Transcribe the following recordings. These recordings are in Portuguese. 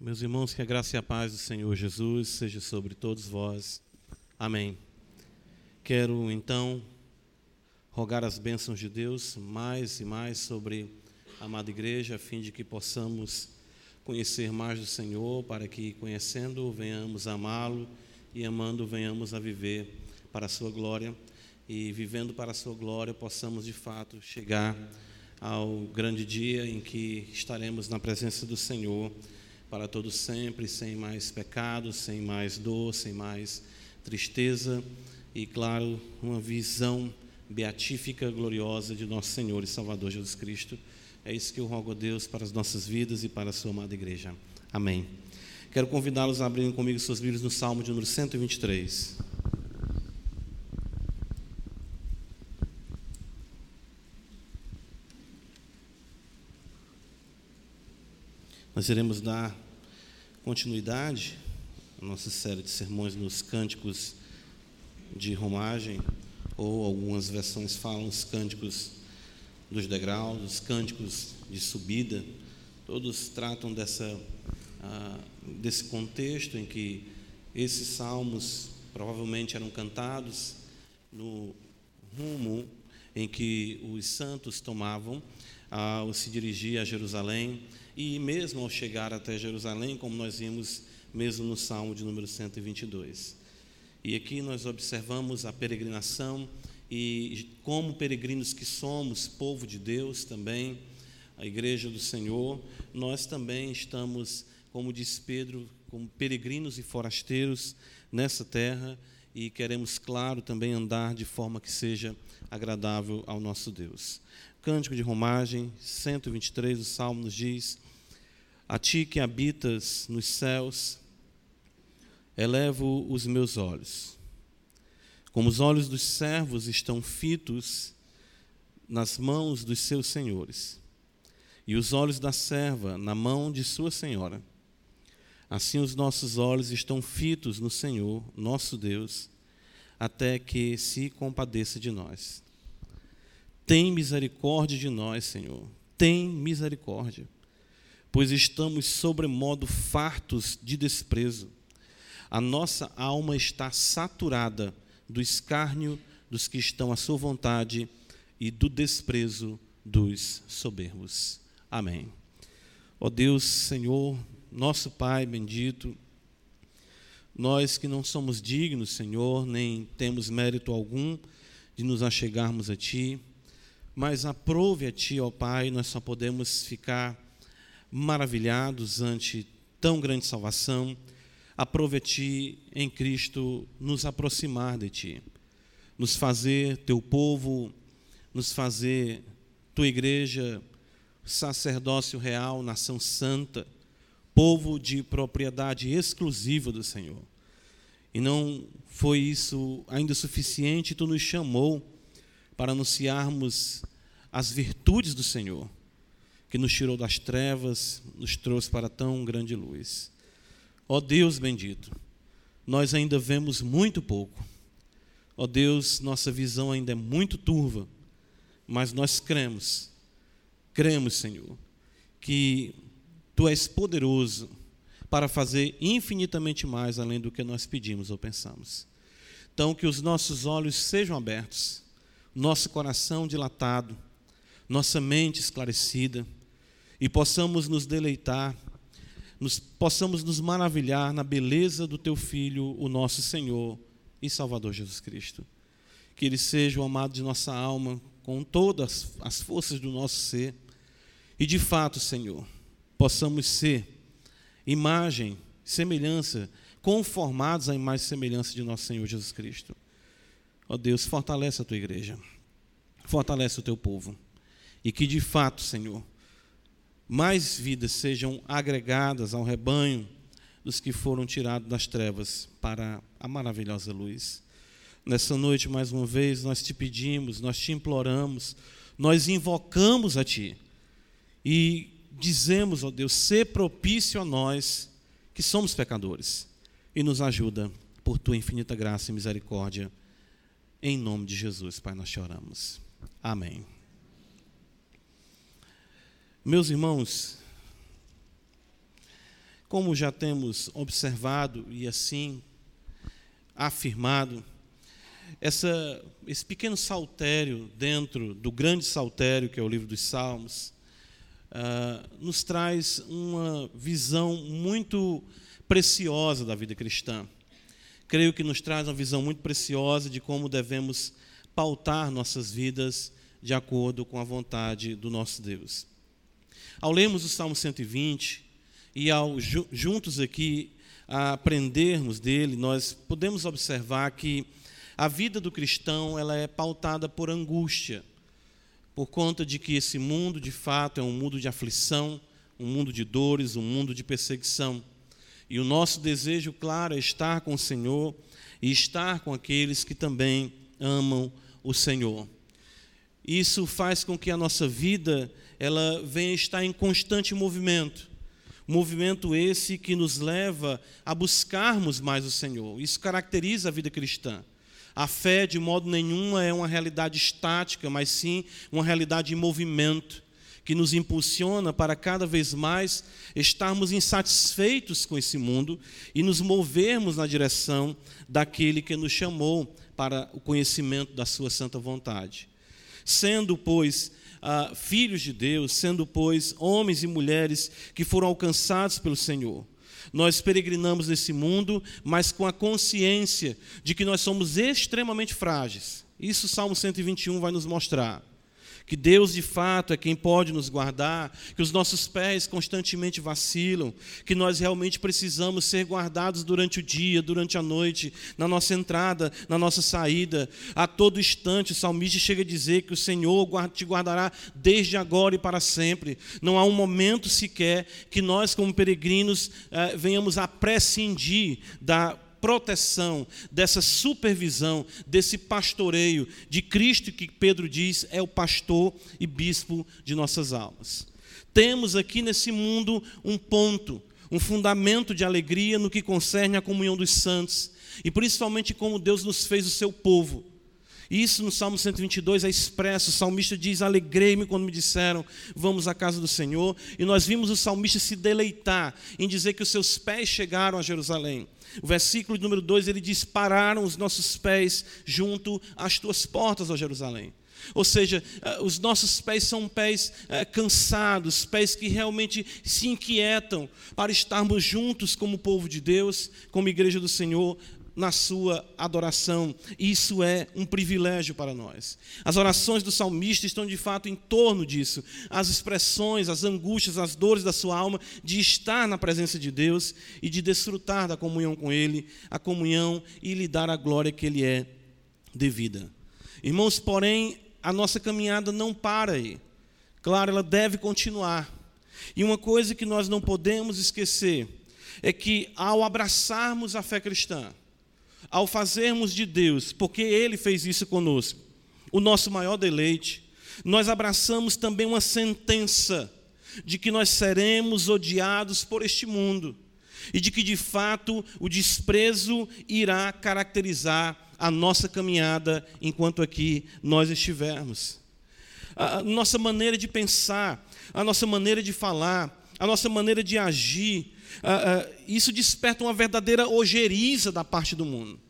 Meus irmãos, que a graça e a paz do Senhor Jesus seja sobre todos vós. Amém. Quero então rogar as bênçãos de Deus mais e mais sobre a amada igreja, a fim de que possamos conhecer mais do Senhor, para que conhecendo venhamos amá-lo e amando venhamos a viver para a sua glória e vivendo para a sua glória possamos de fato chegar ao grande dia em que estaremos na presença do Senhor para todos sempre, sem mais pecado, sem mais dor, sem mais tristeza e, claro, uma visão beatífica, gloriosa de nosso Senhor e Salvador Jesus Cristo. É isso que eu rogo a Deus para as nossas vidas e para a sua amada igreja. Amém. Quero convidá-los a abrirem comigo suas Bíblias no Salmo de número 123. Nós iremos dar continuidade à nossa série de sermões nos cânticos de romagem, ou algumas versões falam os cânticos dos degraus, os cânticos de subida, todos tratam dessa, ah, desse contexto em que esses salmos provavelmente eram cantados no rumo em que os santos tomavam ao se dirigir a Jerusalém e mesmo ao chegar até Jerusalém, como nós vimos mesmo no Salmo de número 122. E aqui nós observamos a peregrinação e como peregrinos que somos, povo de Deus também, a igreja do Senhor, nós também estamos, como diz Pedro, como peregrinos e forasteiros nessa terra e queremos, claro, também andar de forma que seja agradável ao nosso Deus. Cântico de Romagem 123, o Salmo nos diz: a ti que habitas nos céus, elevo os meus olhos. Como os olhos dos servos estão fitos nas mãos dos seus senhores, e os olhos da serva na mão de sua senhora, assim os nossos olhos estão fitos no Senhor, nosso Deus, até que se compadeça de nós. Tem misericórdia de nós, Senhor. Tem misericórdia pois estamos sobremodo fartos de desprezo. A nossa alma está saturada do escárnio dos que estão à sua vontade e do desprezo dos soberbos. Amém. Ó oh Deus, Senhor, nosso Pai bendito, nós que não somos dignos, Senhor, nem temos mérito algum de nos achegarmos a Ti, mas aprove a Ti, ó Pai, nós só podemos ficar maravilhados ante tão grande salvação, aprove ti em Cristo nos aproximar de ti, nos fazer teu povo, nos fazer tua igreja, sacerdócio real, nação santa, povo de propriedade exclusiva do Senhor. E não foi isso ainda suficiente, tu nos chamou para anunciarmos as virtudes do Senhor que nos tirou das trevas, nos trouxe para tão grande luz. Ó oh Deus bendito, nós ainda vemos muito pouco. Ó oh Deus, nossa visão ainda é muito turva, mas nós cremos, cremos, Senhor, que Tu és poderoso para fazer infinitamente mais além do que nós pedimos ou pensamos. Então, que os nossos olhos sejam abertos, nosso coração dilatado, nossa mente esclarecida, e possamos nos deleitar, nos, possamos nos maravilhar na beleza do Teu Filho, o nosso Senhor e Salvador Jesus Cristo. Que Ele seja o amado de nossa alma, com todas as forças do nosso ser, e de fato, Senhor, possamos ser imagem, semelhança, conformados à imagem e semelhança de nosso Senhor Jesus Cristo. Ó Deus, fortalece a tua igreja, fortalece o teu povo, e que de fato, Senhor, mais vidas sejam agregadas ao rebanho dos que foram tirados das trevas para a maravilhosa luz. Nessa noite, mais uma vez, nós te pedimos, nós te imploramos, nós invocamos a Ti e dizemos, ó Deus, ser propício a nós que somos pecadores e nos ajuda por Tua infinita graça e misericórdia. Em nome de Jesus, Pai, nós te oramos. Amém. Meus irmãos, como já temos observado e assim afirmado, essa, esse pequeno saltério dentro do grande saltério que é o livro dos Salmos, uh, nos traz uma visão muito preciosa da vida cristã. Creio que nos traz uma visão muito preciosa de como devemos pautar nossas vidas de acordo com a vontade do nosso Deus. Ao lermos o Salmo 120 e ao juntos aqui aprendermos dele, nós podemos observar que a vida do cristão ela é pautada por angústia, por conta de que esse mundo, de fato, é um mundo de aflição, um mundo de dores, um mundo de perseguição. E o nosso desejo, claro, é estar com o Senhor e estar com aqueles que também amam o Senhor. Isso faz com que a nossa vida ela venha estar em constante movimento. Movimento esse que nos leva a buscarmos mais o Senhor. Isso caracteriza a vida cristã. A fé, de modo nenhum, é uma realidade estática, mas sim uma realidade em movimento, que nos impulsiona para cada vez mais estarmos insatisfeitos com esse mundo e nos movermos na direção daquele que nos chamou para o conhecimento da Sua santa vontade. Sendo, pois, ah, filhos de Deus, sendo, pois, homens e mulheres que foram alcançados pelo Senhor nós peregrinamos nesse mundo, mas com a consciência de que nós somos extremamente frágeis. Isso o Salmo 121 vai nos mostrar que Deus de fato é quem pode nos guardar, que os nossos pés constantemente vacilam, que nós realmente precisamos ser guardados durante o dia, durante a noite, na nossa entrada, na nossa saída. A todo instante, o salmista chega a dizer que o Senhor te guardará desde agora e para sempre. Não há um momento sequer que nós, como peregrinos, eh, venhamos a prescindir da proteção, dessa supervisão, desse pastoreio de Cristo, que Pedro diz é o pastor e bispo de nossas almas. Temos aqui nesse mundo um ponto, um fundamento de alegria no que concerne à comunhão dos santos, e principalmente como Deus nos fez o seu povo. Isso no Salmo 122 é expresso. O salmista diz: Alegrei-me quando me disseram, vamos à casa do Senhor. E nós vimos o salmista se deleitar em dizer que os seus pés chegaram a Jerusalém. O versículo número 2 ele diz: Pararam os nossos pés junto às tuas portas, ó Jerusalém. Ou seja, eh, os nossos pés são pés eh, cansados, pés que realmente se inquietam para estarmos juntos como povo de Deus, como igreja do Senhor, na sua adoração. Isso é um privilégio para nós. As orações do salmista estão de fato em torno disso. As expressões, as angústias, as dores da sua alma de estar na presença de Deus e de desfrutar da comunhão com Ele, a comunhão e lhe dar a glória que Ele é devida. Irmãos, porém, a nossa caminhada não para aí. Claro, ela deve continuar. E uma coisa que nós não podemos esquecer é que ao abraçarmos a fé cristã, ao fazermos de Deus, porque Ele fez isso conosco, o nosso maior deleite, nós abraçamos também uma sentença de que nós seremos odiados por este mundo e de que de fato o desprezo irá caracterizar a nossa caminhada enquanto aqui nós estivermos. A nossa maneira de pensar, a nossa maneira de falar, a nossa maneira de agir, isso desperta uma verdadeira ojeriza da parte do mundo.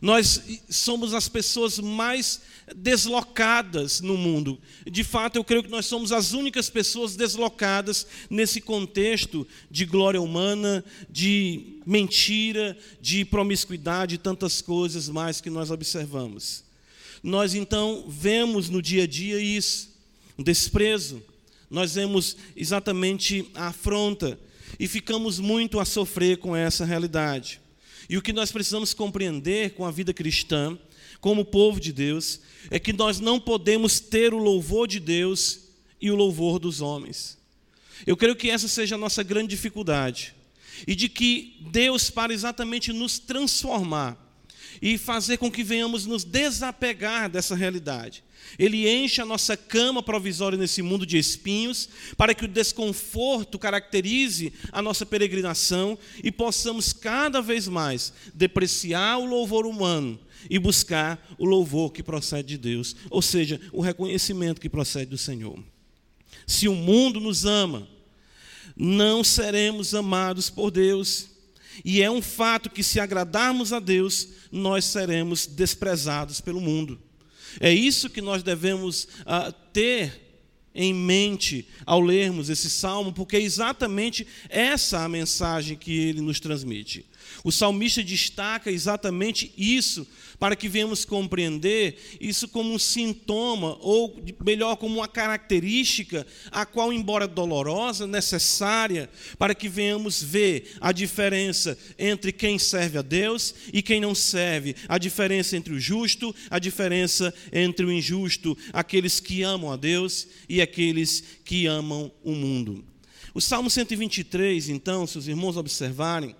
Nós somos as pessoas mais deslocadas no mundo. De fato, eu creio que nós somos as únicas pessoas deslocadas nesse contexto de glória humana, de mentira, de promiscuidade e tantas coisas mais que nós observamos. Nós então vemos no dia a dia isso, um desprezo, nós vemos exatamente a afronta e ficamos muito a sofrer com essa realidade. E o que nós precisamos compreender com a vida cristã, como povo de Deus, é que nós não podemos ter o louvor de Deus e o louvor dos homens. Eu creio que essa seja a nossa grande dificuldade. E de que Deus, para exatamente nos transformar e fazer com que venhamos nos desapegar dessa realidade, ele enche a nossa cama provisória nesse mundo de espinhos, para que o desconforto caracterize a nossa peregrinação e possamos cada vez mais depreciar o louvor humano e buscar o louvor que procede de Deus, ou seja, o reconhecimento que procede do Senhor. Se o mundo nos ama, não seremos amados por Deus. E é um fato que, se agradarmos a Deus, nós seremos desprezados pelo mundo. É isso que nós devemos uh, ter em mente ao lermos esse salmo, porque é exatamente essa a mensagem que ele nos transmite. O salmista destaca exatamente isso para que venhamos compreender isso como um sintoma, ou melhor, como uma característica, a qual, embora dolorosa, necessária, para que venhamos ver a diferença entre quem serve a Deus e quem não serve, a diferença entre o justo, a diferença entre o injusto, aqueles que amam a Deus e aqueles que amam o mundo. O Salmo 123, então, se os irmãos observarem,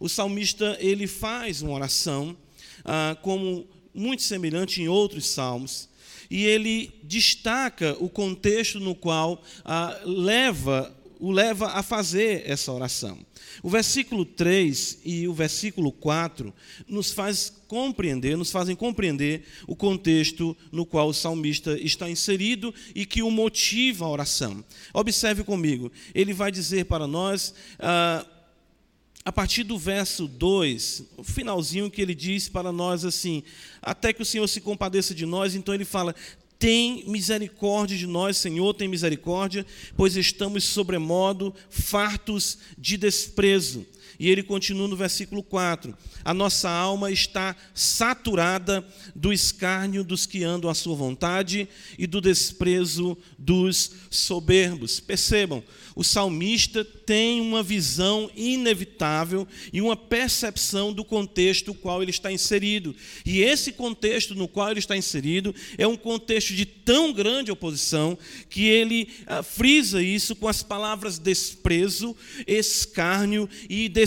o salmista ele faz uma oração ah, como muito semelhante em outros salmos, e ele destaca o contexto no qual ah, leva, o leva a fazer essa oração. O versículo 3 e o versículo 4 nos faz compreender, nos fazem compreender o contexto no qual o salmista está inserido e que o motiva a oração. Observe comigo, ele vai dizer para nós ah, a partir do verso 2, o finalzinho que ele diz para nós assim: Até que o Senhor se compadeça de nós, então ele fala: Tem misericórdia de nós, Senhor, tem misericórdia, pois estamos sobremodo fartos de desprezo. E ele continua no versículo 4: A nossa alma está saturada do escárnio dos que andam à sua vontade e do desprezo dos soberbos. Percebam, o salmista tem uma visão inevitável e uma percepção do contexto no qual ele está inserido. E esse contexto no qual ele está inserido é um contexto de tão grande oposição que ele ah, frisa isso com as palavras desprezo, escárnio e desprezo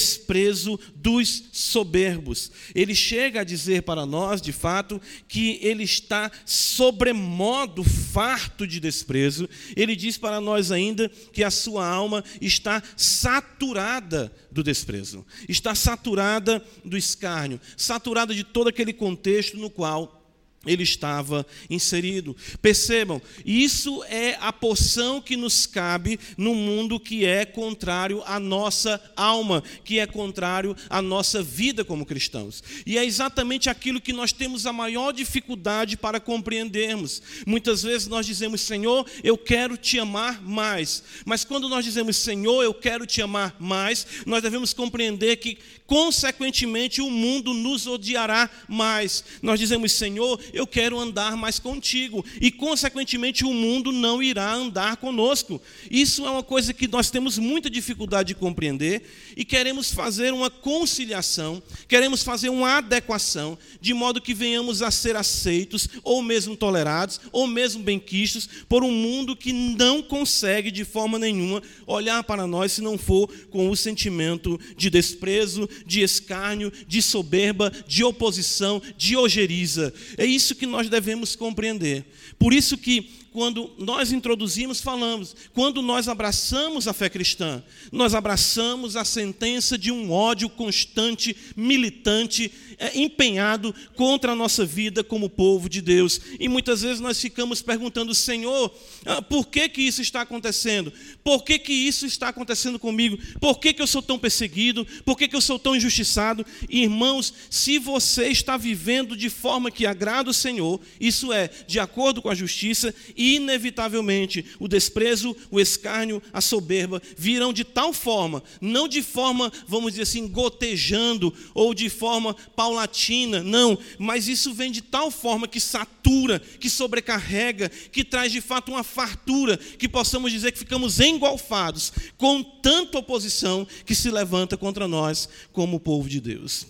dos soberbos. Ele chega a dizer para nós, de fato, que ele está sobremodo farto de desprezo. Ele diz para nós ainda que a sua alma está saturada do desprezo, está saturada do escárnio, saturada de todo aquele contexto no qual ele estava inserido. Percebam, isso é a porção que nos cabe no mundo que é contrário à nossa alma, que é contrário à nossa vida como cristãos. E é exatamente aquilo que nós temos a maior dificuldade para compreendermos. Muitas vezes nós dizemos, Senhor, eu quero te amar mais. Mas quando nós dizemos, Senhor, eu quero te amar mais, nós devemos compreender que, consequentemente, o mundo nos odiará mais. Nós dizemos, Senhor, eu quero andar mais contigo. E, consequentemente, o mundo não irá andar conosco. Isso é uma coisa que nós temos muita dificuldade de compreender e queremos fazer uma conciliação, queremos fazer uma adequação, de modo que venhamos a ser aceitos, ou mesmo tolerados, ou mesmo benquistos, por um mundo que não consegue, de forma nenhuma, olhar para nós se não for com o sentimento de desprezo, de escárnio, de soberba, de oposição, de ojeriza. É isso isso que nós devemos compreender. Por isso que quando nós introduzimos, falamos, quando nós abraçamos a fé cristã, nós abraçamos a sentença de um ódio constante, militante, empenhado contra a nossa vida como povo de Deus. E muitas vezes nós ficamos perguntando, Senhor, ah, por que, que isso está acontecendo? Por que, que isso está acontecendo comigo? Por que, que eu sou tão perseguido? Por que, que eu sou tão injustiçado? Irmãos, se você está vivendo de forma que agrada o Senhor, isso é, de acordo com a justiça, inevitavelmente o desprezo, o escárnio, a soberba virão de tal forma, não de forma, vamos dizer assim, gotejando ou de forma paulatina, não, mas isso vem de tal forma que satura, que sobrecarrega, que traz de fato uma fartura, que possamos dizer que ficamos engolfados com tanta oposição que se levanta contra nós como povo de Deus.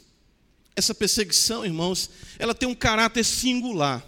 Essa perseguição, irmãos, ela tem um caráter singular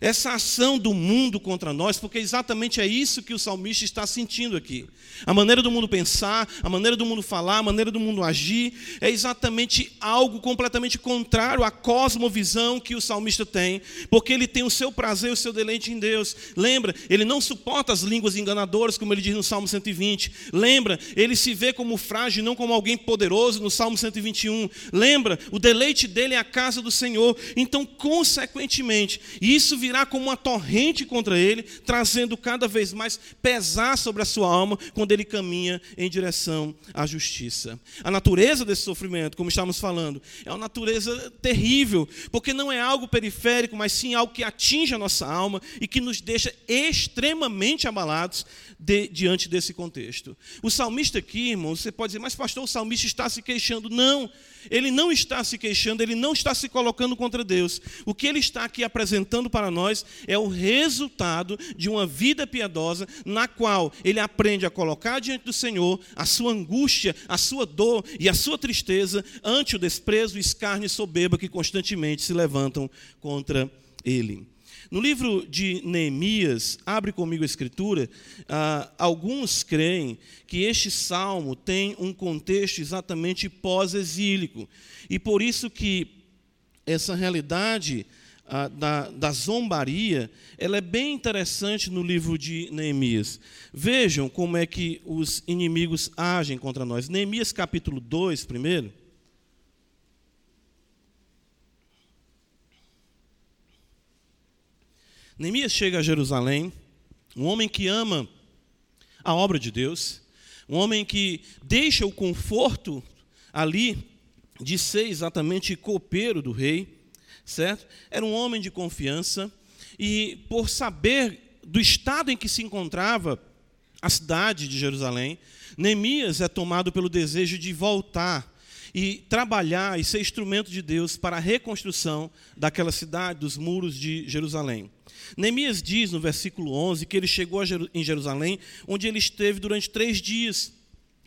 essa ação do mundo contra nós, porque exatamente é isso que o salmista está sentindo aqui. A maneira do mundo pensar, a maneira do mundo falar, a maneira do mundo agir, é exatamente algo completamente contrário à cosmovisão que o salmista tem, porque ele tem o seu prazer, o seu deleite em Deus. Lembra, ele não suporta as línguas enganadoras, como ele diz no Salmo 120. Lembra, ele se vê como frágil, não como alguém poderoso, no Salmo 121. Lembra, o deleite dele é a casa do Senhor. Então, consequentemente, isso virá como uma torrente contra ele, trazendo cada vez mais pesar sobre a sua alma quando ele caminha em direção à justiça. A natureza desse sofrimento, como estamos falando, é uma natureza terrível, porque não é algo periférico, mas sim algo que atinge a nossa alma e que nos deixa extremamente abalados de, diante desse contexto. O salmista aqui, irmão, você pode dizer, mas pastor, o salmista está se queixando. Não, ele não está se queixando, ele não está se colocando contra Deus. O que ele está aqui apresentando para nós é o resultado de uma vida piedosa, na qual ele aprende a colocar diante do Senhor a sua angústia, a sua dor e a sua tristeza ante o desprezo, escárnio e soberba que constantemente se levantam contra ele. No livro de Neemias, abre comigo a escritura, ah, alguns creem que este salmo tem um contexto exatamente pós-exílico. E por isso que essa realidade ah, da, da zombaria, ela é bem interessante no livro de Neemias. Vejam como é que os inimigos agem contra nós. Neemias capítulo 2, primeiro. Neemias chega a Jerusalém, um homem que ama a obra de Deus, um homem que deixa o conforto ali de ser exatamente copeiro do rei, certo? Era um homem de confiança e por saber do estado em que se encontrava a cidade de Jerusalém, Neemias é tomado pelo desejo de voltar e trabalhar e ser instrumento de Deus para a reconstrução daquela cidade, dos muros de Jerusalém. Neemias diz no versículo 11 que ele chegou em Jerusalém, onde ele esteve durante três dias.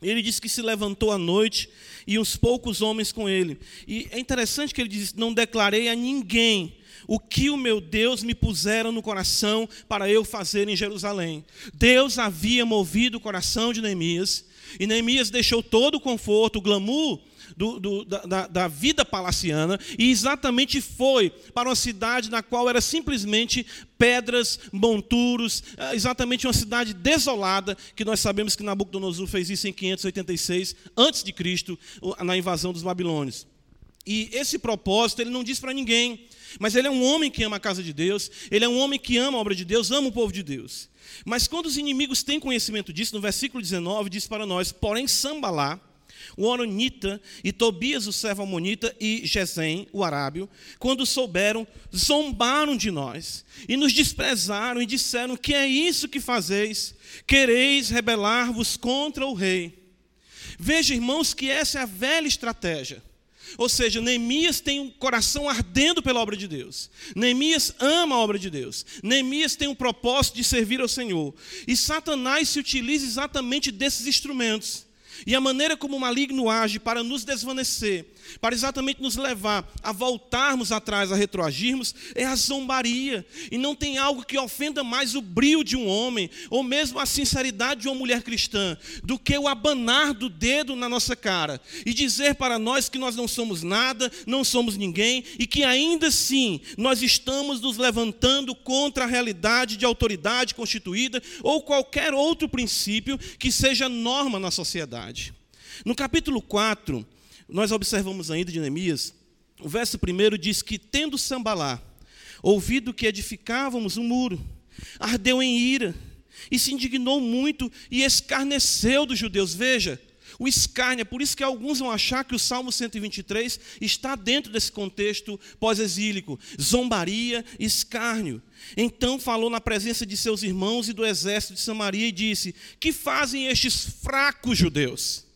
Ele diz que se levantou à noite e uns poucos homens com ele. E é interessante que ele diz: Não declarei a ninguém o que o meu Deus me puseram no coração para eu fazer em Jerusalém. Deus havia movido o coração de Neemias, e Neemias deixou todo o conforto, o glamour do, do, da, da vida palaciana e exatamente foi para uma cidade na qual era simplesmente pedras, monturos, é, exatamente uma cidade desolada, que nós sabemos que Nabucodonosor fez isso em 586 antes de Cristo, na invasão dos babilônios. E esse propósito ele não diz para ninguém, mas ele é um homem que ama a casa de Deus, ele é um homem que ama a obra de Deus, ama o povo de Deus. Mas quando os inimigos têm conhecimento disso, no versículo 19 diz para nós: "Porém Sambalá, o Oronita e Tobias, o servo amonita, e Gesem, o arábio, quando souberam, zombaram de nós e nos desprezaram e disseram: Que é isso que fazeis? Quereis rebelar-vos contra o rei. Veja, irmãos, que essa é a velha estratégia. Ou seja, Neemias tem um coração ardendo pela obra de Deus. Neemias ama a obra de Deus. Neemias tem um propósito de servir ao Senhor. E Satanás se utiliza exatamente desses instrumentos e a maneira como o maligno age para nos desvanecer, para exatamente nos levar a voltarmos atrás, a retroagirmos, é a zombaria. E não tem algo que ofenda mais o brilho de um homem, ou mesmo a sinceridade de uma mulher cristã, do que o abanar do dedo na nossa cara e dizer para nós que nós não somos nada, não somos ninguém e que ainda assim nós estamos nos levantando contra a realidade de autoridade constituída ou qualquer outro princípio que seja norma na sociedade. No capítulo 4, nós observamos ainda de Neemias, o verso primeiro diz que, tendo Sambalá ouvido que edificávamos um muro, ardeu em ira e se indignou muito e escarneceu dos judeus. Veja, o escárnio, é por isso que alguns vão achar que o Salmo 123 está dentro desse contexto pós-exílico, zombaria, escárnio. Então falou na presença de seus irmãos e do exército de Samaria e disse: Que fazem estes fracos judeus?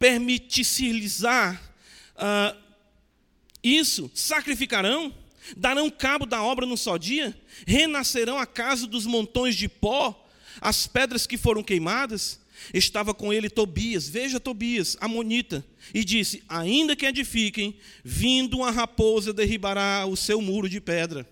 Permitir-lhes uh, isso, sacrificarão, darão cabo da obra num só dia, renascerão a casa dos montões de pó, as pedras que foram queimadas. Estava com ele Tobias, veja Tobias, Amonita, e disse: Ainda que edifiquem, vindo uma raposa derribará o seu muro de pedra.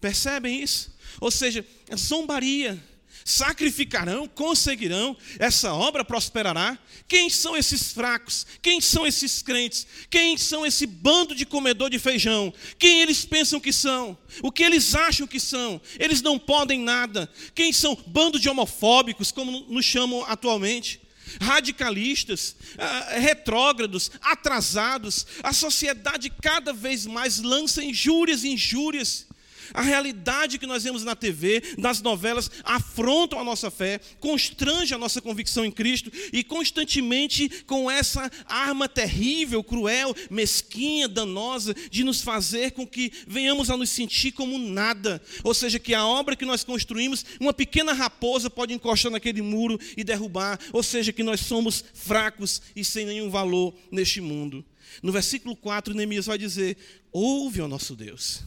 Percebem isso? Ou seja, zombaria sacrificarão, conseguirão, essa obra prosperará. Quem são esses fracos? Quem são esses crentes? Quem são esse bando de comedor de feijão? Quem eles pensam que são? O que eles acham que são? Eles não podem nada. Quem são? Bando de homofóbicos, como nos chamam atualmente radicalistas, uh, retrógrados, atrasados. A sociedade cada vez mais lança injúrias e injúrias A realidade que nós vemos na TV, nas novelas, afrontam a nossa fé, constrange a nossa convicção em Cristo e constantemente com essa arma terrível, cruel, mesquinha, danosa de nos fazer com que venhamos a nos sentir como nada. Ou seja, que a obra que nós construímos, uma pequena raposa pode encostar naquele muro e derrubar. Ou seja, que nós somos fracos e sem nenhum valor neste mundo. No versículo 4, Neemias vai dizer: Ouve, ó nosso Deus,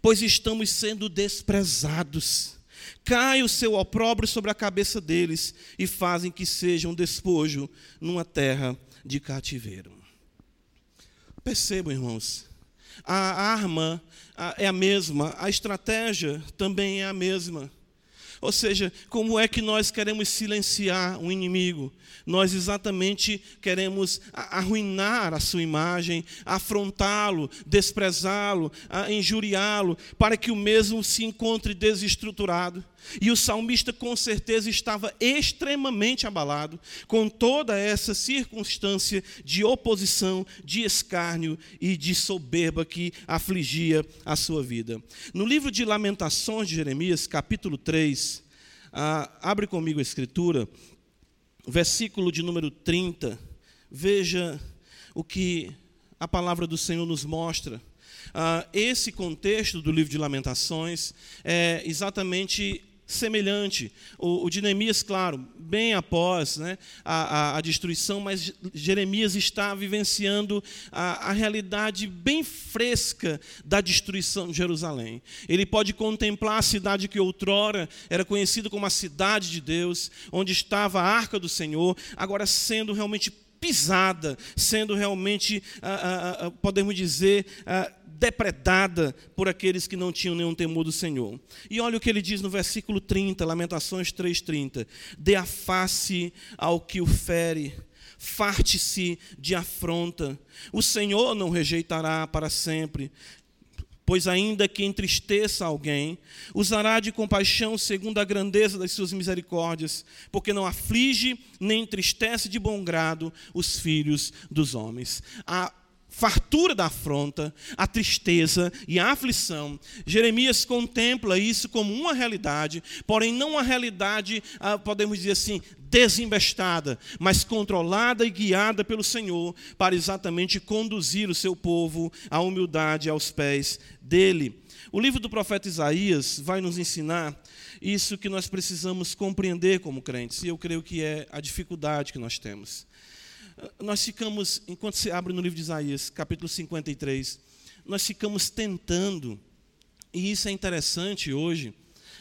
pois estamos sendo desprezados. Cai o seu opróbrio sobre a cabeça deles e fazem que sejam despojo numa terra de cativeiro. Percebam, irmãos, a arma é a mesma, a estratégia também é a mesma. Ou seja, como é que nós queremos silenciar o inimigo? Nós exatamente queremos arruinar a sua imagem, afrontá-lo, desprezá-lo, injuriá-lo, para que o mesmo se encontre desestruturado. E o salmista com certeza estava extremamente abalado com toda essa circunstância de oposição, de escárnio e de soberba que afligia a sua vida. No livro de Lamentações de Jeremias, capítulo 3, ah, abre comigo a escritura, versículo de número 30, veja o que a palavra do Senhor nos mostra. Ah, esse contexto do livro de Lamentações é exatamente semelhante. O, o de Neemias, claro, bem após né, a, a, a, destruição, mas Jeremias está vivenciando a, a realidade bem fresca da destruição de Jerusalém. Ele pode contemplar a cidade que outrora era conhecida como a cidade de Deus, onde estava a arca do Senhor, agora sendo realmente pisada, sendo realmente, ah, ah, podemos dizer, depredada por aqueles que não tinham nenhum temor do Senhor. E olha o que ele diz no versículo 30, Lamentações 3:30. Dê a face ao que o fere, farte-se de afronta. O Senhor não rejeitará para sempre, pois ainda que entristeça alguém, usará de compaixão segundo a grandeza das suas misericórdias, porque não aflige nem entristece de bom grado os filhos dos homens. A fartura da afronta, a tristeza e a aflição. Jeremias contempla isso como uma realidade, porém não uma realidade, ah, podemos dizer assim, desinvestada, mas controlada e guiada pelo Senhor para exatamente conduzir o seu povo à humildade aos pés dele. O livro do profeta Isaías vai nos ensinar isso que nós precisamos compreender como crentes, e eu creio que é a dificuldade que nós temos nós ficamos, enquanto você abre no livro de Isaías, capítulo 53, nós ficamos tentando, e isso é interessante hoje,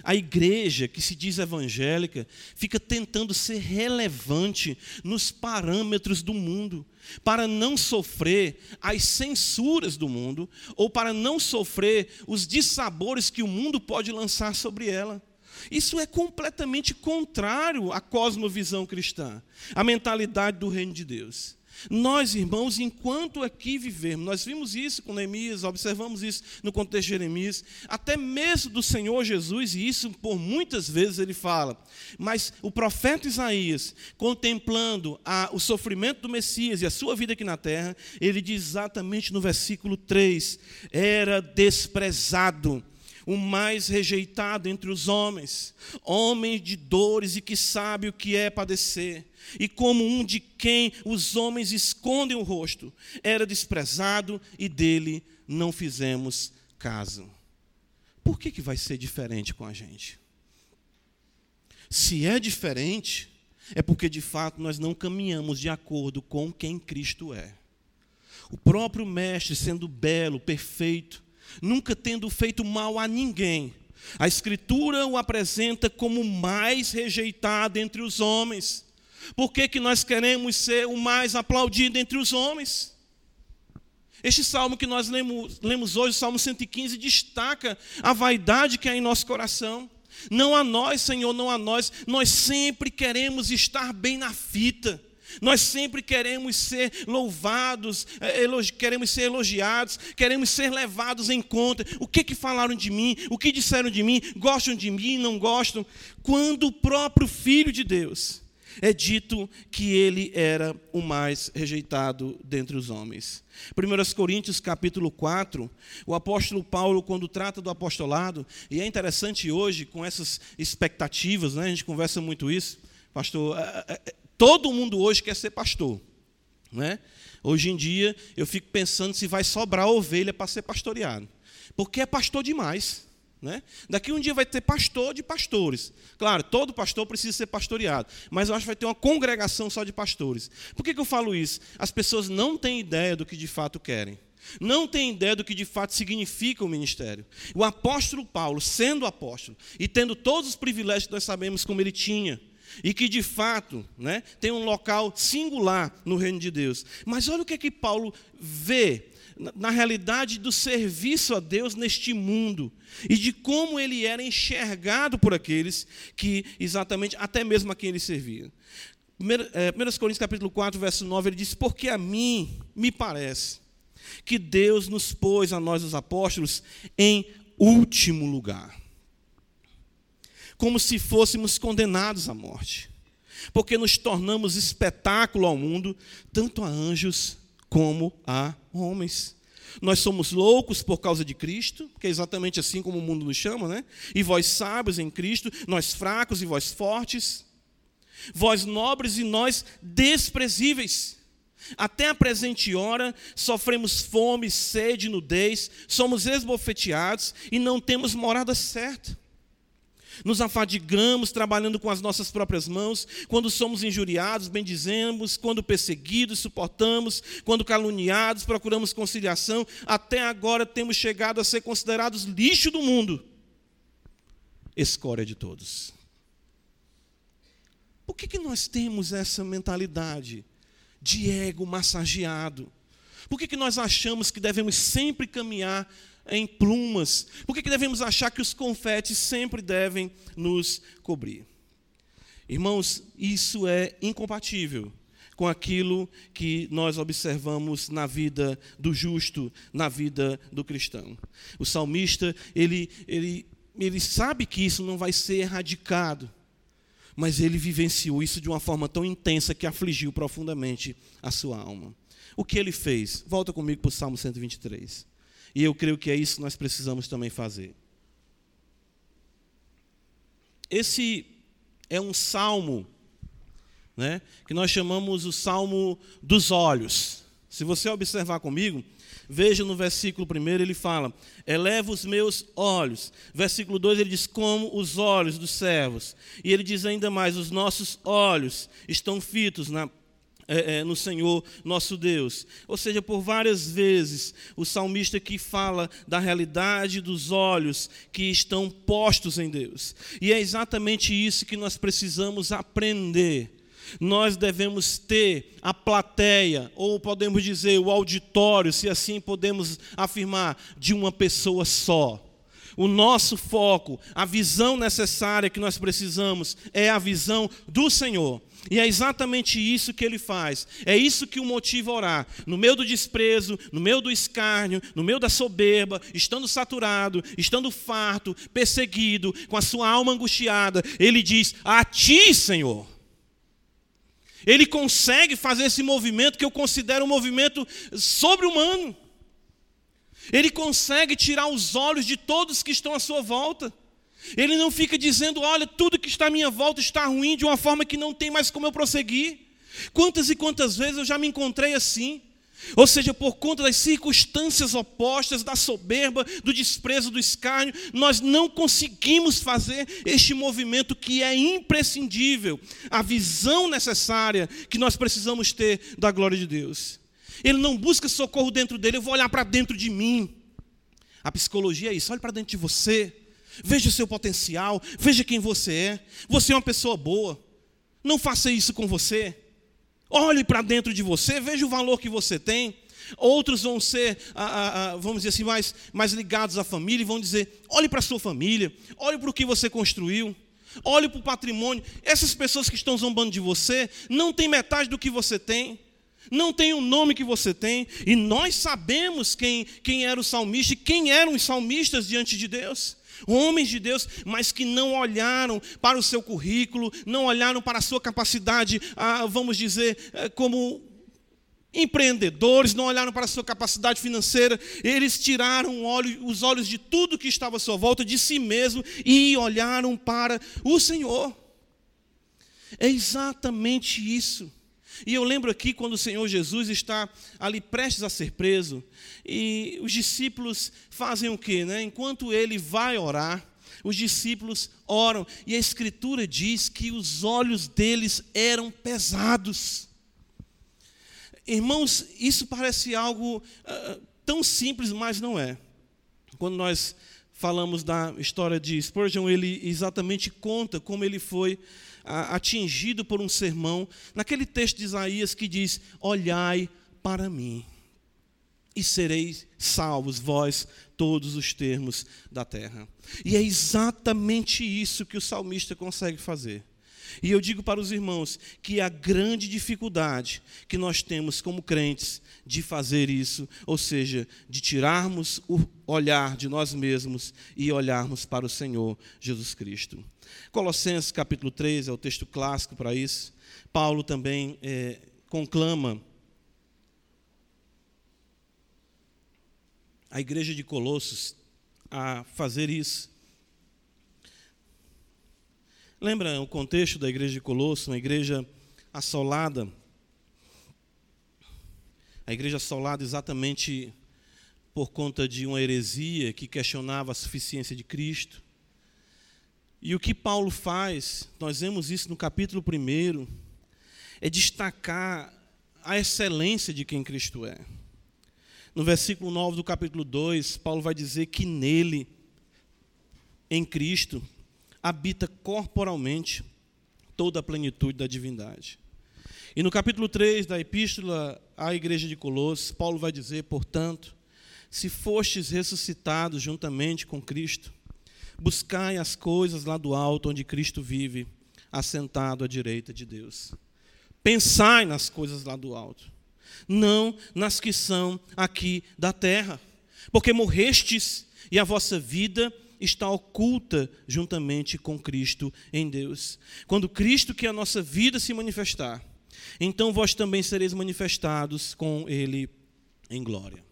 a igreja que se diz evangélica fica tentando ser relevante nos parâmetros do mundo, para não sofrer as censuras do mundo, ou para não sofrer os dissabores que o mundo pode lançar sobre ela. Isso é completamente contrário à cosmovisão cristã, à mentalidade do reino de Deus. Nós, irmãos, enquanto aqui vivemos, nós vimos isso com Neemias, observamos isso no contexto de Jeremias, até mesmo do Senhor Jesus, e isso por muitas vezes ele fala. Mas o profeta Isaías, contemplando a, o sofrimento do Messias e a sua vida aqui na terra, ele diz exatamente no versículo 3: era desprezado o mais rejeitado entre os homens, homem de dores e que sabe o que é padecer, e como um de quem os homens escondem o rosto, era desprezado e dele não fizemos caso. Por que, que vai ser diferente com a gente? Se é diferente, é porque de fato nós não caminhamos de acordo com quem Cristo é. O próprio Mestre, sendo belo, perfeito, nunca tendo feito mal a ninguém. A Escritura o apresenta como o mais rejeitado entre os homens. Por que, que nós queremos ser o mais aplaudido entre os homens? Este salmo que nós lemos, lemos hoje, o Salmo 115, destaca a vaidade que há em nosso coração. Não a nós, Senhor, não a nós. Nós sempre queremos estar bem na fita. Nós sempre queremos ser louvados, é, queremos ser elogiados, queremos ser levados em conta. O que, que falaram de mim? O que disseram de mim? Gostam de mim? Não gostam? Quando o próprio Filho de Deus é dito que ele era o mais rejeitado dentre os homens. 1 Coríntios capítulo 4, o apóstolo Paulo, quando trata do apostolado, e é interessante hoje, com essas expectativas, né, a gente conversa muito isso, pastor, é, é, todo mundo hoje quer ser pastor. Né? Hoje em dia, eu fico pensando se vai sobrar ovelha para ser pastoreado, porque é pastor demais. Né? Daqui um dia vai ter pastor de pastores. Claro, todo pastor precisa ser pastoreado, mas eu acho que vai ter uma congregação só de pastores. Por que, que eu falo isso? As pessoas não têm ideia do que de fato querem. Não têm ideia do que de fato significa o ministério. O apóstolo Paulo, sendo apóstolo e tendo todos os privilégios que nós sabemos como ele tinha, e que de fato né, tem um local singular no reino de Deus. Mas olha o que, é que Paulo vê na realidade do serviço a Deus neste mundo e de como ele era enxergado por aqueles que exatamente, até mesmo a quem ele servia. 1 é, Coríntios capítulo 4, verso 9, ele diz, porque a mim me parece que Deus nos pôs a nós os apóstolos em último lugar, como se fôssemos condenados à morte, porque nos tornamos espetáculo ao mundo, tanto a anjos como a homens. Nós somos loucos por causa de Cristo, que é exatamente assim como o mundo nos chama, né? E vós sábios em Cristo, nós fracos e vós fortes, vós nobres e nós desprezíveis. Até a presente hora sofremos fome, sede, nudez, somos esbofeteados e não temos morada certa. Nos afadigamos trabalhando com as nossas próprias mãos, quando somos injuriados, bendizemos, quando perseguidos, suportamos, quando caluniados, procuramos conciliação. Até agora temos chegado a ser considerados lixo do mundo, escória de todos. Por que, que nós temos essa mentalidade de ego massageado? Por que, que nós achamos que devemos sempre caminhar em plumas? Por que, que devemos achar que os confetes sempre devem nos cobrir? Irmãos, isso é incompatível com aquilo que nós observamos na vida do justo, na vida do cristão. O salmista, ele, ele, ele sabe que isso não vai ser erradicado, mas ele vivenciou isso de uma forma tão intensa que afligiu profundamente a sua alma. O que ele fez? Volta comigo para o Salmo 123. E eu creio que é isso que nós precisamos também fazer. Esse é um salmo, né, que nós chamamos o salmo dos olhos. Se você observar comigo, veja no versículo 1 ele fala: Eleva os meus olhos. Versículo 2 ele diz: Como os olhos dos servos. E ele diz ainda mais: Os nossos olhos estão fitos na é, é, no Senhor nosso Deus. Ou seja, por várias vezes, o salmista que fala da realidade dos olhos que estão postos em Deus. E é exatamente isso que nós precisamos aprender. Nós devemos ter a plateia, ou podemos dizer o auditório, se assim podemos afirmar, de uma pessoa só. O nosso foco, a visão necessária que nós precisamos é a visão do Senhor. E é exatamente isso que ele faz. É isso que o motiva a orar. No meio do desprezo, no meio do escárnio, no meio da soberba, estando saturado, estando farto, perseguido, com a sua alma angustiada, ele diz: A ti, Senhor. Ele consegue fazer esse movimento que eu considero um movimento sobre-humano. Ele consegue tirar os olhos de todos que estão à sua volta. Ele não fica dizendo, olha, tudo que está à minha volta está ruim de uma forma que não tem mais como eu prosseguir. Quantas e quantas vezes eu já me encontrei assim? Ou seja, por conta das circunstâncias opostas, da soberba, do desprezo, do escárnio, nós não conseguimos fazer este movimento que é imprescindível, a visão necessária que nós precisamos ter da glória de Deus. Ele não busca socorro dentro dele, eu vou olhar para dentro de mim. A psicologia é isso, olhe para dentro de você. Veja o seu potencial, veja quem você é. Você é uma pessoa boa. Não faça isso com você. Olhe para dentro de você, veja o valor que você tem. Outros vão ser, vamos dizer assim, mais, mais ligados à família e vão dizer: olhe para a sua família, olhe para o que você construiu, olhe para o patrimônio. Essas pessoas que estão zombando de você não têm metade do que você tem, não tem o nome que você tem, e nós sabemos quem, quem era o salmista e quem eram os salmistas diante de Deus. Homens de Deus, mas que não olharam para o seu currículo, não olharam para a sua capacidade, ah, vamos dizer, eh, como empreendedores, não olharam para a sua capacidade financeira, eles tiraram os olhos de tudo que estava à sua volta, de si mesmo, e olharam para o Senhor. É exatamente isso. E eu lembro aqui quando o Senhor Jesus está ali prestes a ser preso, e os discípulos fazem o quê? Né? Enquanto ele vai orar, os discípulos oram, e a Escritura diz que os olhos deles eram pesados. Irmãos, isso parece algo uh, tão simples, mas não é. Quando nós falamos da história de Spurgeon, ele exatamente conta como ele foi atingido por um sermão, naquele texto de Isaías que diz: Olhai para mim, e sereis salvos, vós, todos os termos da terra. E é exatamente isso que o salmista consegue fazer. E eu digo para os irmãos que a grande dificuldade que nós temos como crentes de fazer isso, ou seja, de tirarmos o olhar de nós mesmos e olharmos para o Senhor Jesus Cristo. Colossenses capítulo 3 é o texto clássico para isso. Paulo também é, conclama a igreja de Colossos a fazer isso. Lembra o contexto da igreja de Colossos, uma igreja assolada? A igreja assolada exatamente por conta de uma heresia que questionava a suficiência de Cristo. E o que Paulo faz, nós vemos isso no capítulo 1, é destacar a excelência de quem Cristo é. No versículo 9 do capítulo 2, Paulo vai dizer que nele, em Cristo, habita corporalmente toda a plenitude da divindade. E no capítulo 3 da epístola à igreja de Colossos, Paulo vai dizer, portanto, se fostes ressuscitados juntamente com Cristo, buscai as coisas lá do alto onde Cristo vive, assentado à direita de Deus. Pensai nas coisas lá do alto, não nas que são aqui da terra, porque morrestes e a vossa vida está oculta juntamente com Cristo em Deus. Quando Cristo, que é a nossa vida, se manifestar, então vós também sereis manifestados com Ele em glória.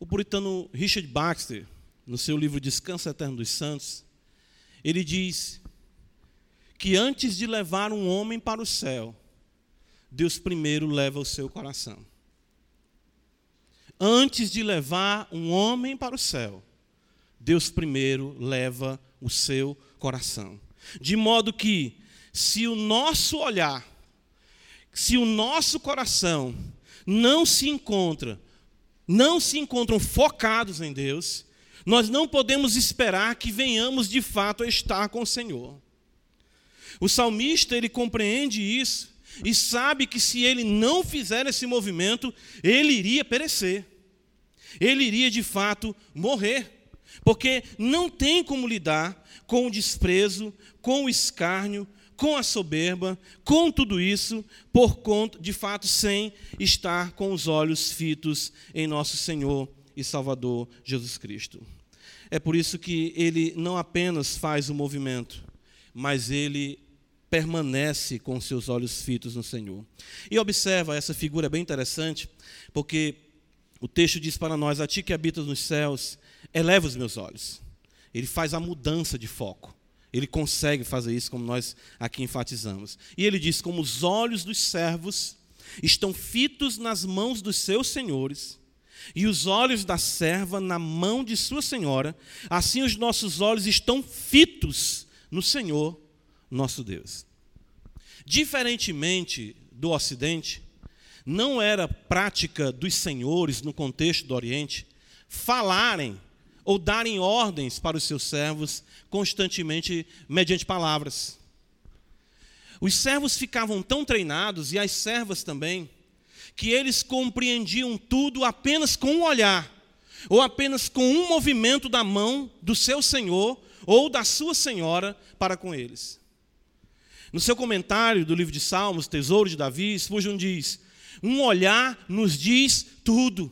O puritano Richard Baxter, no seu livro Descanso Eterno dos Santos, ele diz que antes de levar um homem para o céu, Deus primeiro leva o seu coração. Antes de levar um homem para o céu, Deus primeiro leva o seu coração. De modo que, se o nosso olhar, se o nosso coração não se encontra, não se encontram focados em Deus, nós não podemos esperar que venhamos de fato a estar com o Senhor. O salmista, ele compreende isso e sabe que se ele não fizer esse movimento, ele iria perecer. Ele iria de fato morrer. Porque não tem como lidar com o desprezo, com o escárnio, com a soberba, com tudo isso, por conta, de fato, sem estar com os olhos fitos em nosso Senhor e Salvador Jesus Cristo. É por isso que ele não apenas faz o movimento, mas ele permanece com seus olhos fitos no Senhor. E observa essa figura bem interessante, porque o texto diz para nós: A ti que habitas nos céus, eleva os meus olhos. Ele faz a mudança de foco. Ele consegue fazer isso, como nós aqui enfatizamos. E ele diz: Como os olhos dos servos estão fitos nas mãos dos seus senhores, e os olhos da serva na mão de sua senhora, assim os nossos olhos estão fitos no Senhor, nosso Deus. Diferentemente do Ocidente, não era prática dos senhores no contexto do Oriente falarem ou darem ordens para os seus servos constantemente mediante palavras. Os servos ficavam tão treinados, e as servas também, que eles compreendiam tudo apenas com um olhar, ou apenas com um movimento da mão do seu senhor ou da sua senhora para com eles. No seu comentário do livro de Salmos, Tesouro de Davi, Spurgeon diz: Um olhar nos diz tudo.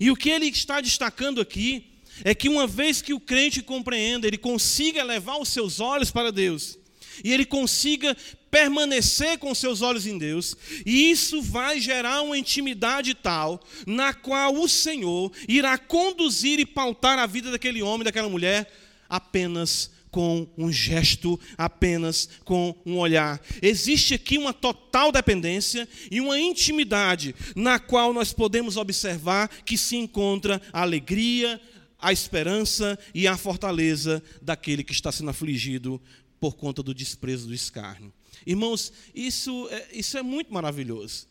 E o que ele está destacando aqui é que uma vez que o crente compreenda, ele consiga levar os seus olhos para Deus, e ele consiga permanecer com seus olhos em Deus, e isso vai gerar uma intimidade tal, na qual o Senhor irá conduzir e pautar a vida daquele homem, daquela mulher, apenas com um gesto, apenas com um olhar. Existe aqui uma total dependência e uma intimidade na qual nós podemos observar que se encontra alegria, a esperança e a fortaleza daquele que está sendo afligido por conta do desprezo do escárnio. Irmãos, isso é, isso é muito maravilhoso.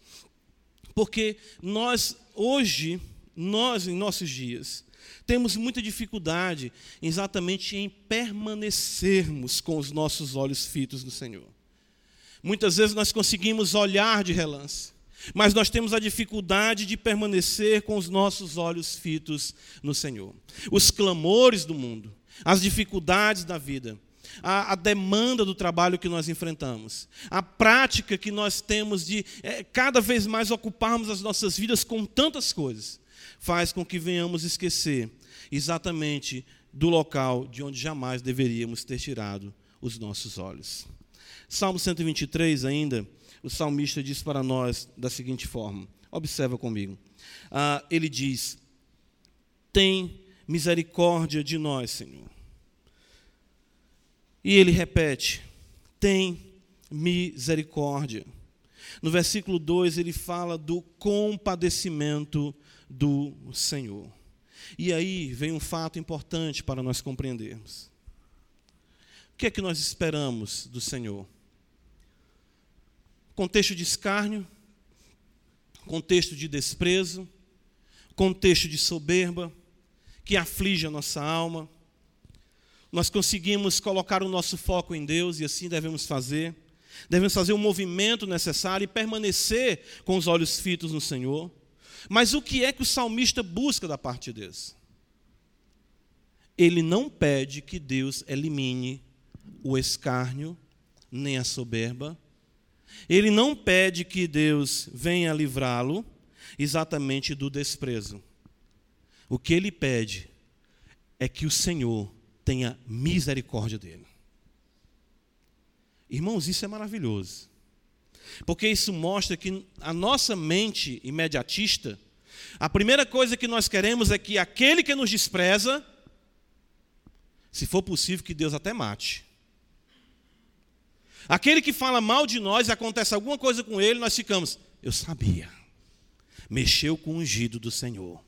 Porque nós, hoje, nós em nossos dias, temos muita dificuldade exatamente em permanecermos com os nossos olhos fitos no Senhor. Muitas vezes nós conseguimos olhar de relance, mas nós temos a dificuldade de permanecer com os nossos olhos fitos no Senhor. Os clamores do mundo, as dificuldades da vida, a, a, demanda do trabalho que nós enfrentamos, a prática que nós temos de é, cada vez mais ocuparmos as nossas vidas com tantas coisas, faz com que venhamos esquecer exatamente do local de onde jamais deveríamos ter tirado os nossos olhos. Salmo 123, ainda, o salmista diz para nós da seguinte forma: observa comigo. Ah, ele diz: Tem misericórdia de nós, Senhor. E ele repete: Tem misericórdia. No versículo 2, ele fala do compadecimento do Senhor. E aí vem um fato importante para nós compreendermos. O que é que nós esperamos do Senhor? Contexto de escárnio, contexto de desprezo, contexto de soberba, que aflige a nossa alma. Nós conseguimos colocar o nosso foco em Deus e assim devemos fazer. Devemos fazer o movimento necessário e permanecer com os olhos fitos no Senhor. Mas o que é que o salmista busca da parte de Deus? Ele não pede que Deus elimine o escárnio, nem a soberba. Ele não pede que Deus venha livrá-lo exatamente do desprezo. O que ele pede é que o Senhor tenha misericórdia dele. Irmãos, isso é maravilhoso. Porque isso mostra que a nossa mente imediatista, a primeira coisa que nós queremos é que aquele que nos despreza, se for possível, que Deus até mate. Aquele que fala mal de nós acontece alguma coisa com ele, nós ficamos, eu sabia. Mexeu com o ungido do Senhor.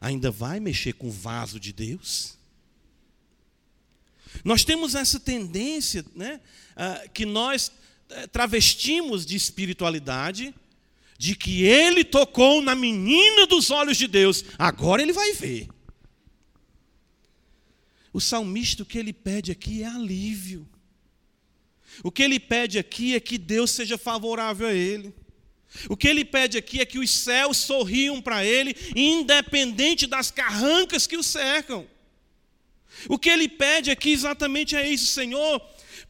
Ainda vai mexer com o vaso de Deus? Nós temos essa tendência, né, uh, que nós uh, travestimos de espiritualidade, de que ele tocou na menina dos olhos de Deus, agora ele vai ver. O salmista, o que ele pede aqui é alívio. O que ele pede aqui é que Deus seja favorável a ele. O que ele pede aqui é que os céus sorriam para ele, independente das carrancas que o cercam. O que ele pede aqui exatamente é isso, Senhor.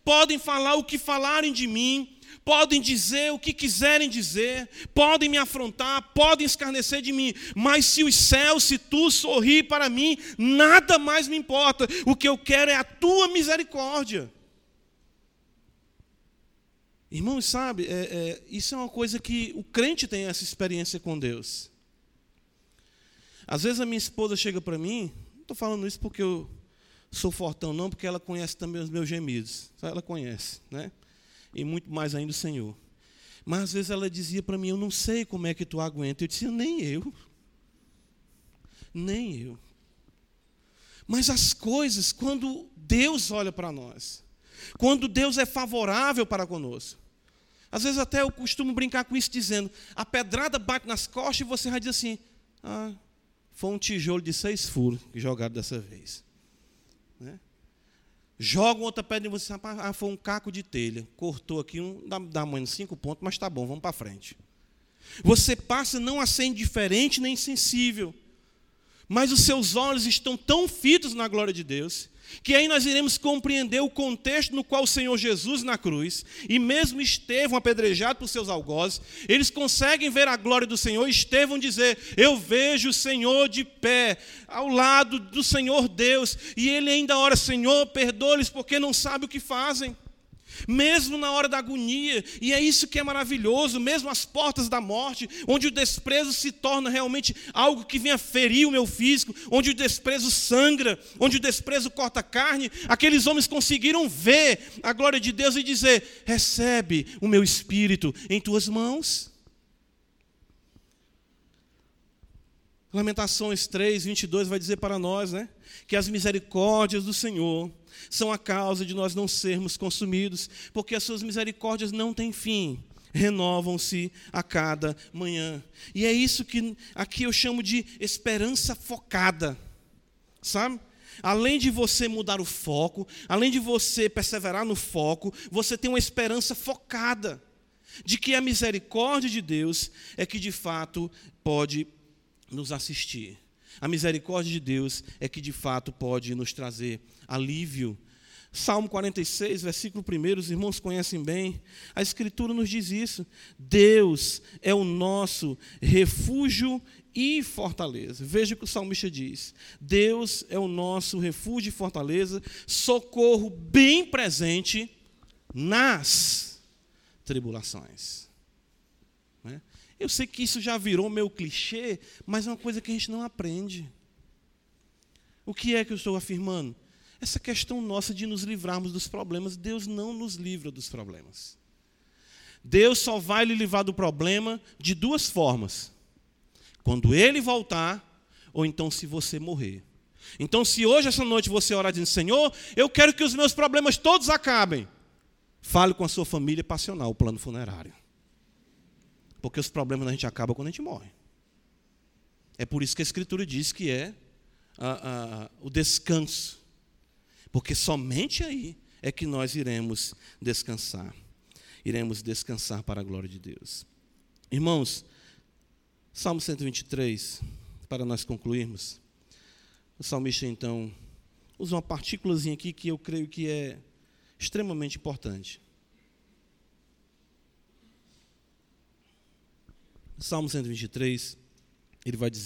Podem falar o que falarem de mim, podem dizer o que quiserem dizer, podem me afrontar, podem escarnecer de mim, mas se os céus, se tu sorrir para mim, nada mais me importa. O que eu quero é a tua misericórdia. Irmãos, sabe, é, é, isso é uma coisa que o crente tem essa experiência com Deus. Às vezes a minha esposa chega para mim, não estou falando isso porque eu sou fortão, não, porque ela conhece também os meus gemidos. Só ela conhece, né? E muito mais ainda o Senhor. Mas às vezes ela dizia para mim: Eu não sei como é que tu aguenta. Eu dizia: Nem eu. Nem eu. Mas as coisas, quando Deus olha para nós, quando Deus é favorável para conosco, às vezes até eu costumo brincar com isso, dizendo: a pedrada bate nas costas e você vai dizer assim: ah, foi um tijolo de seis furos que jogaram dessa vez. Né? Outra pedra e você ah, foi um caco de telha. Cortou aqui, um, dá, dá mãe cinco pontos, mas está bom, vamos para frente. Você passa não a ser indiferente nem insensível. Mas os seus olhos estão tão fitos na glória de Deus, que aí nós iremos compreender o contexto no qual o Senhor Jesus na cruz, e mesmo Estevão apedrejado por seus algozes, eles conseguem ver a glória do Senhor, e Estevão dizer: Eu vejo o Senhor de pé, ao lado do Senhor Deus, e ele ainda ora: Senhor, perdoa-lhes porque não sabe o que fazem mesmo na hora da agonia, e é isso que é maravilhoso, mesmo às portas da morte, onde o desprezo se torna realmente algo que venha ferir o meu físico, onde o desprezo sangra, onde o desprezo corta carne, aqueles homens conseguiram ver a glória de Deus e dizer: recebe o meu espírito em tuas mãos. Lamentações 3, 22 vai dizer para nós, né? Que as misericórdias do Senhor são a causa de nós não sermos consumidos, porque as suas misericórdias não têm fim, renovam-se a cada manhã. E é isso que aqui eu chamo de esperança focada, sabe? Além de você mudar o foco, além de você perseverar no foco, você tem uma esperança focada de que a misericórdia de Deus é que de fato pode nos assistir. A misericórdia de Deus é que de fato pode nos trazer alívio. Salmo 46, versículo 1, os irmãos conhecem bem. A Escritura nos diz isso. Deus é o nosso refúgio e fortaleza. Veja o que o salmista diz: Deus é o nosso refúgio e fortaleza, socorro bem presente nas tribulações. Né? Eu sei que isso já virou meu clichê, mas é uma coisa que a gente não aprende. O que é que eu estou afirmando? essa questão nossa de nos livrarmos dos problemas. Deus não nos livra dos problemas. Deus só vai lhe livrar do problema de duas formas: quando ele voltar, ou então se você morrer. Então, se hoje, essa noite, você orar dizendo: Senhor, eu quero que os meus problemas todos acabem, fale com a sua família passional o plano funerário. Porque os problemas da gente acabam quando a gente morre. É por isso que a Escritura diz que é o descanso porque somente aí é que nós iremos descansar. Iremos descansar para a glória de Deus. Irmãos, Salmo 123, para nós concluirmos. O salmista, então, usa uma partículazinha aqui que eu creio que é extremamente importante. Salmo 123, ele vai dizer.